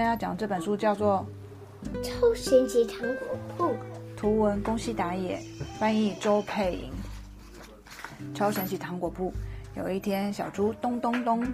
天要讲这本书叫做《超神奇糖果铺》，图文宫西达也，翻译周佩莹。超神奇糖果铺。有一天，小猪咚咚咚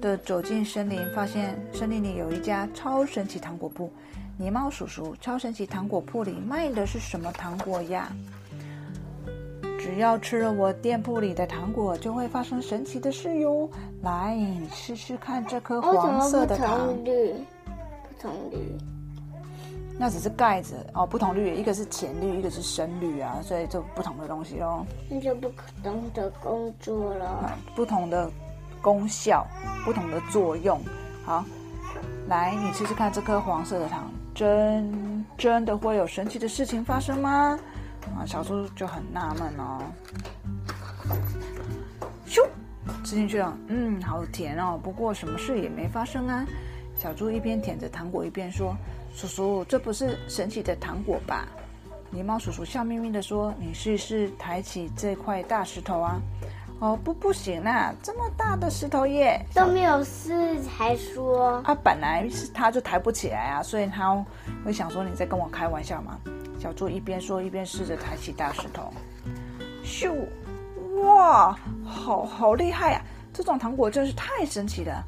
的走进森林，发现森林里有一家超神奇糖果铺。狸猫叔叔，超神奇糖果铺里卖的是什么糖果呀？只要吃了我店铺里的糖果，就会发生神奇的事哟！来，你试试看这颗黄色的糖。不同绿，不同绿。那只是盖子哦，不同绿，一个是浅绿，一个是深绿啊，所以就不同的东西喽。那就不同的工作了。不同的功效，不同的作用。好，来，你试试看这颗黄色的糖，真真的会有神奇的事情发生吗？啊，小猪就很纳闷哦。咻，吃进去了，嗯，好甜哦。不过什么事也没发生啊。小猪一边舔着糖果，一边说。叔叔，这不是神奇的糖果吧？狸猫叔叔笑眯眯的说：“你试试抬起这块大石头啊！”哦，不，不行啊，这么大的石头耶，都没有试还说。啊，本来是他就抬不起来啊，所以他会想说你在跟我开玩笑吗？小猪一边说一边试着抬起大石头。咻！哇，好好厉害啊！这种糖果真是太神奇了，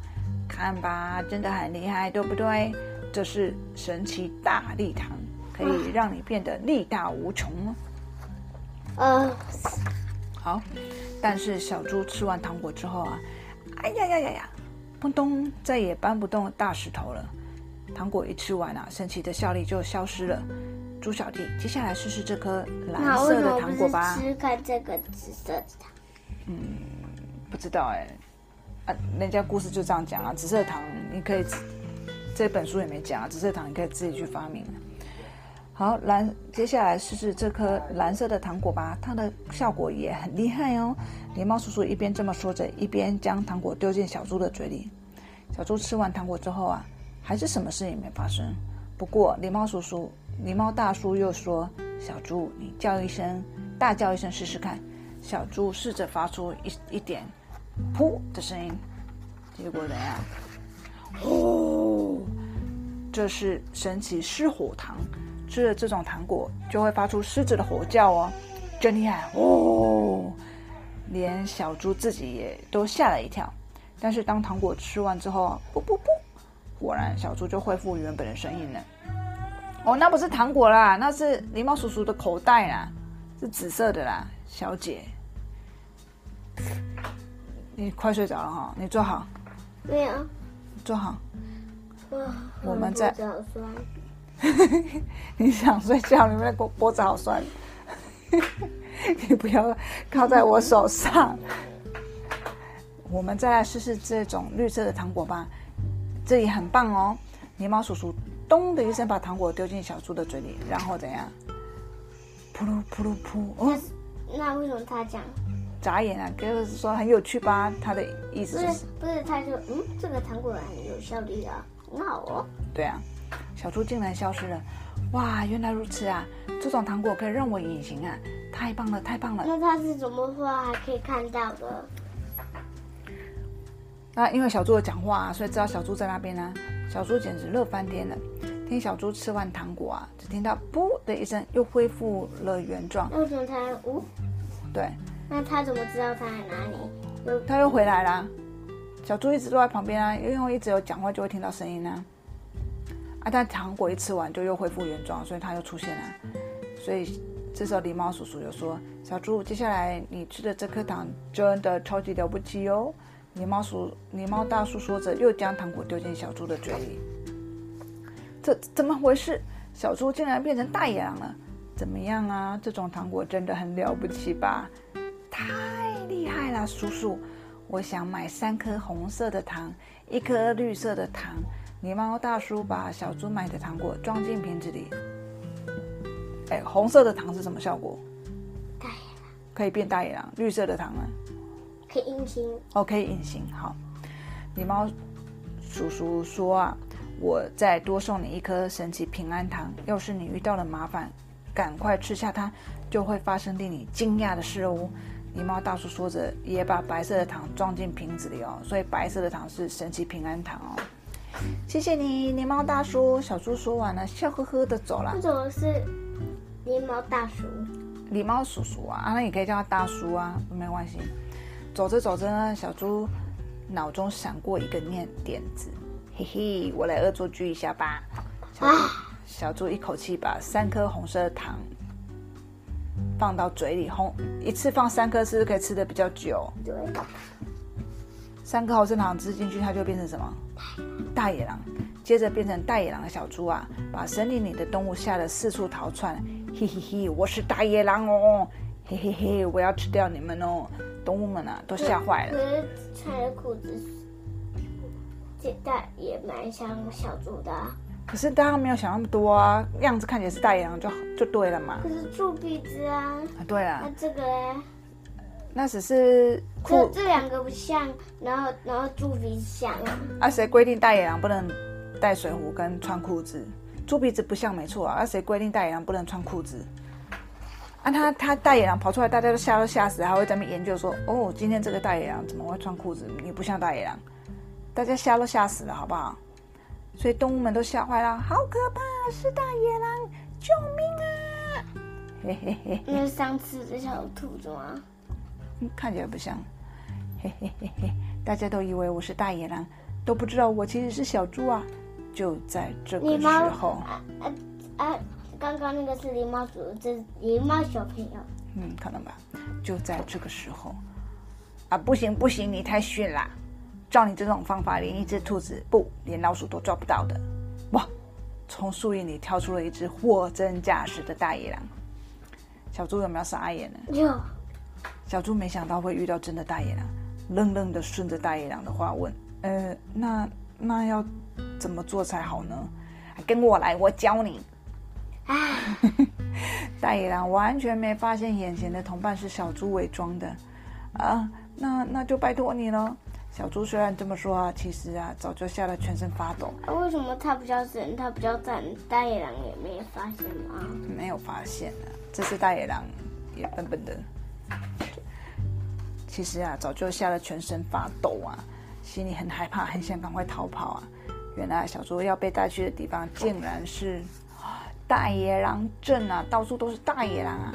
看吧，真的很厉害，对不对？这是神奇大力糖，可以让你变得力大无穷哦。好，但是小猪吃完糖果之后啊，哎呀呀呀呀，砰咚，再也搬不动大石头了。糖果一吃完啊，神奇的效力就消失了。猪小弟，接下来试试这颗蓝色的糖果吧。吃看这个紫色的糖。嗯，不知道哎，啊，人家故事就这样讲啊，紫色糖你可以。这本书也没讲啊，紫色糖你可以自己去发明。好，蓝，接下来试试这颗蓝色的糖果吧，它的效果也很厉害哦。狸猫叔叔一边这么说着，一边将糖果丢进小猪的嘴里。小猪吃完糖果之后啊，还是什么事也没发生。不过狸猫叔叔、狸猫大叔又说：“小猪，你叫一声，大叫一声试试看。”小猪试着发出一一点“噗”的声音，结果怎样？哦，这是神奇狮火糖，吃了这种糖果就会发出狮子的吼叫哦，真厉害哦！连小猪自己也都吓了一跳。但是当糖果吃完之后，不不不，果然小猪就恢复原本的声音了。哦，那不是糖果啦，那是狸猫叔叔的口袋啦，是紫色的啦，小姐，你快睡着了哈，你坐好。没有。坐好。哇，我们在。你想睡觉？你们脖脖子好酸。你不要靠在我手上。我们再来试试这种绿色的糖果吧，这里很棒哦。狸猫叔叔咚的一声把糖果丢进小猪的嘴里，然后怎样？噗噜噗噜噗。哦，那为什么他讲？眨眼啊，就是说很有趣吧？他的意思是，不是他说，嗯，这个糖果很有效率啊，很好哦。对啊，小猪竟然消失了，哇，原来如此啊！这种糖果可以让我隐形啊，太棒了，太棒了。那他是怎么说还可以看到的？那因为小猪有讲话，所以知道小猪在那边呢。小猪简直乐翻天了。听小猪吃完糖果啊，只听到“噗”的一声，又恢复了原状。为什么他“呜”？对。那他怎么知道他在哪里？他又回来了。小猪一直坐在旁边啊，因为一直有讲话就会听到声音呢。啊，但糖果一吃完就又恢复原状，所以他又出现了。所以这时候狸猫叔叔又说：“小猪，接下来你吃的这颗糖真的超级了不起哦。”狸猫叔、狸猫大叔说着，又将糖果丢进小猪的嘴里。这怎么回事？小猪竟然变成大野狼了？怎么样啊？这种糖果真的很了不起吧？太厉害了，叔叔！我想买三颗红色的糖，一颗绿色的糖。狸猫大叔把小猪买的糖果装进瓶子里。哎，红色的糖是什么效果？大野狼可以变大野狼。绿色的糖呢？可以隐形。哦，可以隐形。好，狸猫叔叔说啊，我再多送你一颗神奇平安糖。要是你遇到了麻烦，赶快吃下它，就会发生令你惊讶的事哦。狸猫大叔说着，也把白色的糖装进瓶子里哦，所以白色的糖是神奇平安糖哦。谢谢你，狸猫大叔。小猪说完了，笑呵呵的走了为。什么是狸猫大叔？狸猫叔叔啊，啊，那你可以叫他大叔啊，没关系。走着走着呢，小猪脑中闪过一个念点子，嘿嘿，我来恶作剧一下吧。小猪，小猪一口气把三颗红色的糖放到嘴里，红一次放三颗，是不是可以吃的比较久？对，三颗毫升糖吃进去，它就变成什么？大野狼。接着变成大野狼的小猪啊，把森林里的动物吓得四处逃窜。嘿嘿嘿，我是大野狼哦！嘿嘿嘿，我要吃掉你们哦！动物们啊，都吓坏可了。是穿的裤子，这大也蛮像小猪的啊、可是大家没有想那么多啊，样子看起来是大野狼就就对了嘛。可是猪鼻子啊，啊，对那，这个呢？那只是这裤这两个不像，然后然后猪鼻子像啊。啊，谁规定大野狼不能带水壶跟穿裤子？猪鼻子不像没错啊，啊谁规定大野狼不能穿裤子？啊，他他大野狼跑出来，大家都吓都吓死，还会在那边研究说，哦，今天这个大野狼怎么会穿裤子？你不像大野狼，大家吓都吓死了，好不好？所以动物们都吓坏了，好可怕，是大野狼，救命啊！嘿嘿嘿。那是上次的小兔子吗？嗯看起来不像，嘿嘿嘿嘿，大家都以为我是大野狼，都不知道我其实是小猪啊！就在这个时候，啊啊啊！刚刚那个是狸猫叔，这是狸猫小朋友。嗯，可能吧，就在这个时候，啊，不行不行，你太逊啦！照你这种方法，连一只兔子不，连老鼠都抓不到的。哇！从树叶里跳出了一只货真价实的大野狼，小猪有没有傻眼呢？有，小猪没想到会遇到真的大野狼，愣愣的顺着大野狼的话问：“呃，那那要怎么做才好呢？跟我来，我教你。啊，” 大野狼完全没发现眼前的同伴是小猪伪装的，啊，那那就拜托你了。小猪虽然这么说啊，其实啊早就吓得全身发抖，啊为什么它比较深，它比较赞，大野狼也没发现吗？没有发现啊。这只大野狼也笨笨的，其实啊早就吓得全身发抖啊，心里很害怕，很想赶快逃跑啊。原来小猪要被带去的地方竟然是大野狼镇啊，到处都是大野狼啊。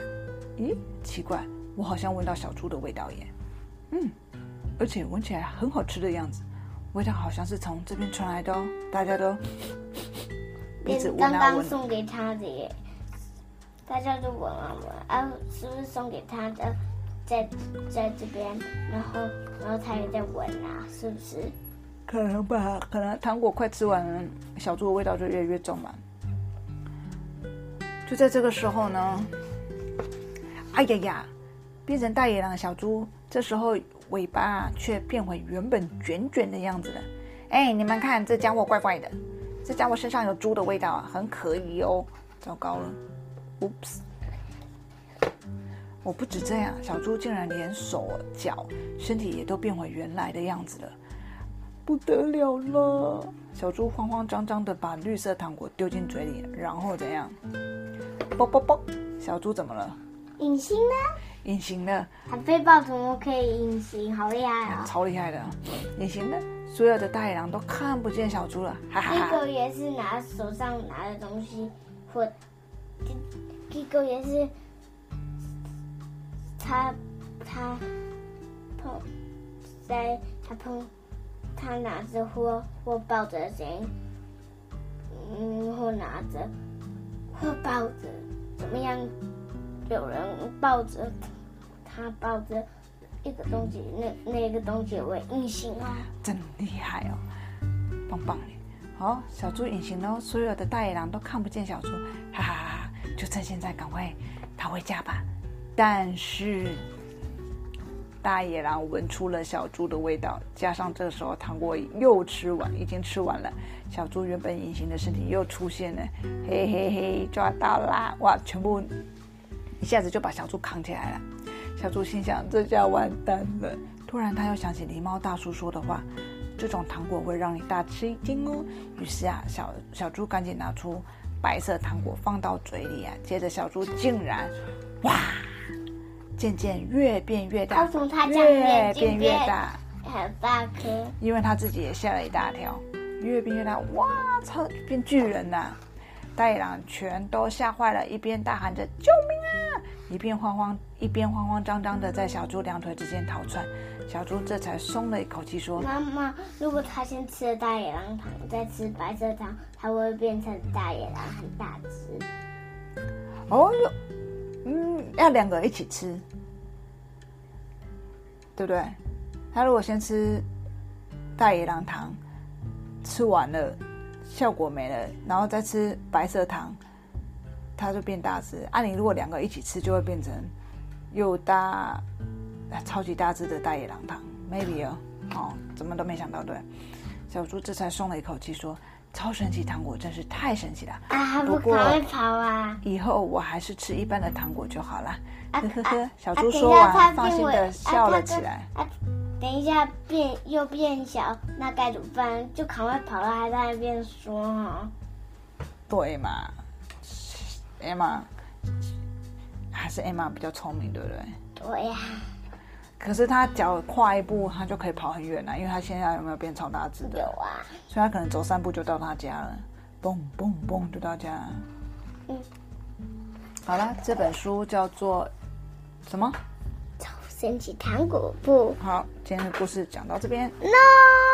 咦，奇怪，我好像闻到小猪的味道耶。嗯，而且闻起来很好吃的样子，味道好像是从这边传来的哦。大家都一直闻刚啊闻，刚送给他的耶，大家都闻啊闻啊，是不是送给他的？在在这边，然后然后他也在闻啊，是不是？可能吧，可能糖果快吃完了，小猪的味道就越来越重嘛。就在这个时候呢，哎呀呀，变成大野狼的小猪，这时候尾巴却变回原本卷卷的样子了。哎，你们看，这家伙怪怪的，这家伙身上有猪的味道啊，很可疑哦。糟糕了，oops！我不止这样，小猪竟然连手脚、身体也都变回原来的样子了。不得了了！小猪慌慌张张的把绿色糖果丢进嘴里，然后怎样？啵啵啵！小猪怎么了？隐形呢？隐形的，它背包怎么可以隐形？好厉害啊！超厉害的！隐形的，所有的大野狼都看不见小猪了，哈哈哈！一个也是拿手上拿的东西，或一个也是他他碰在他碰他拿着或或抱着谁，嗯，或拿着或抱着，怎么样？有人抱着他抱着一个东西，那那个东西会隐形啊。真厉害哦，棒棒的！好，小猪隐形了，所有的大野狼都看不见小猪，哈哈哈哈！就趁现在，赶快逃回家吧。但是大野狼闻出了小猪的味道，加上这时候糖果又吃完，已经吃完了，小猪原本隐形的身体又出现了，嘿嘿嘿，抓到啦！哇，全部一下子就把小猪扛起来了。小猪心想：这下完蛋了。突然，他又想起狸猫大叔说的话：“这种糖果会让你大吃一惊哦。”于是啊，小小猪赶紧拿出白色糖果放到嘴里啊，接着小猪竟然哇，渐渐越变越大越变越变大，很大颗？因为他自己也吓了一大跳。越变越大，哇，超变巨人呐！大野狼全都吓坏了，一边大喊着“救命啊”，一边慌慌一边慌慌张张的在小猪两腿之间逃窜。小猪这才松了一口气，说：“妈妈，如果他先吃了大野狼糖，再吃白色糖，他会变成大野狼，很大只。”哦哟，嗯，要两个一起吃，对不对？他如果先吃大野狼糖，吃完了效果没了，然后再吃白色糖，它就变大只。啊，你如果两个一起吃，就会变成又大。超级大只的大野狼糖，maybe 哦，哦，怎么都没想到，对，小猪这才松了一口气，说：“超神奇糖果真是太神奇了啊！不快跑啊！以后我还是吃一般的糖果就好了。”呵呵呵，小猪说完，放心的笑了起来。啊，等一下变又变小，那该怎么办？就赶快跑了，还在那边说哈？对嘛，Emma 还是 Emma 比较聪明，对不对？对呀。可是他脚跨一步，他就可以跑很远了，因为他现在有没有变超大只的？有啊。所以他可能走三步就到他家了，嘣嘣嘣就到家。嗯。好了，这本书叫做什么？超神奇糖果布。好，今天的故事讲到这边。No。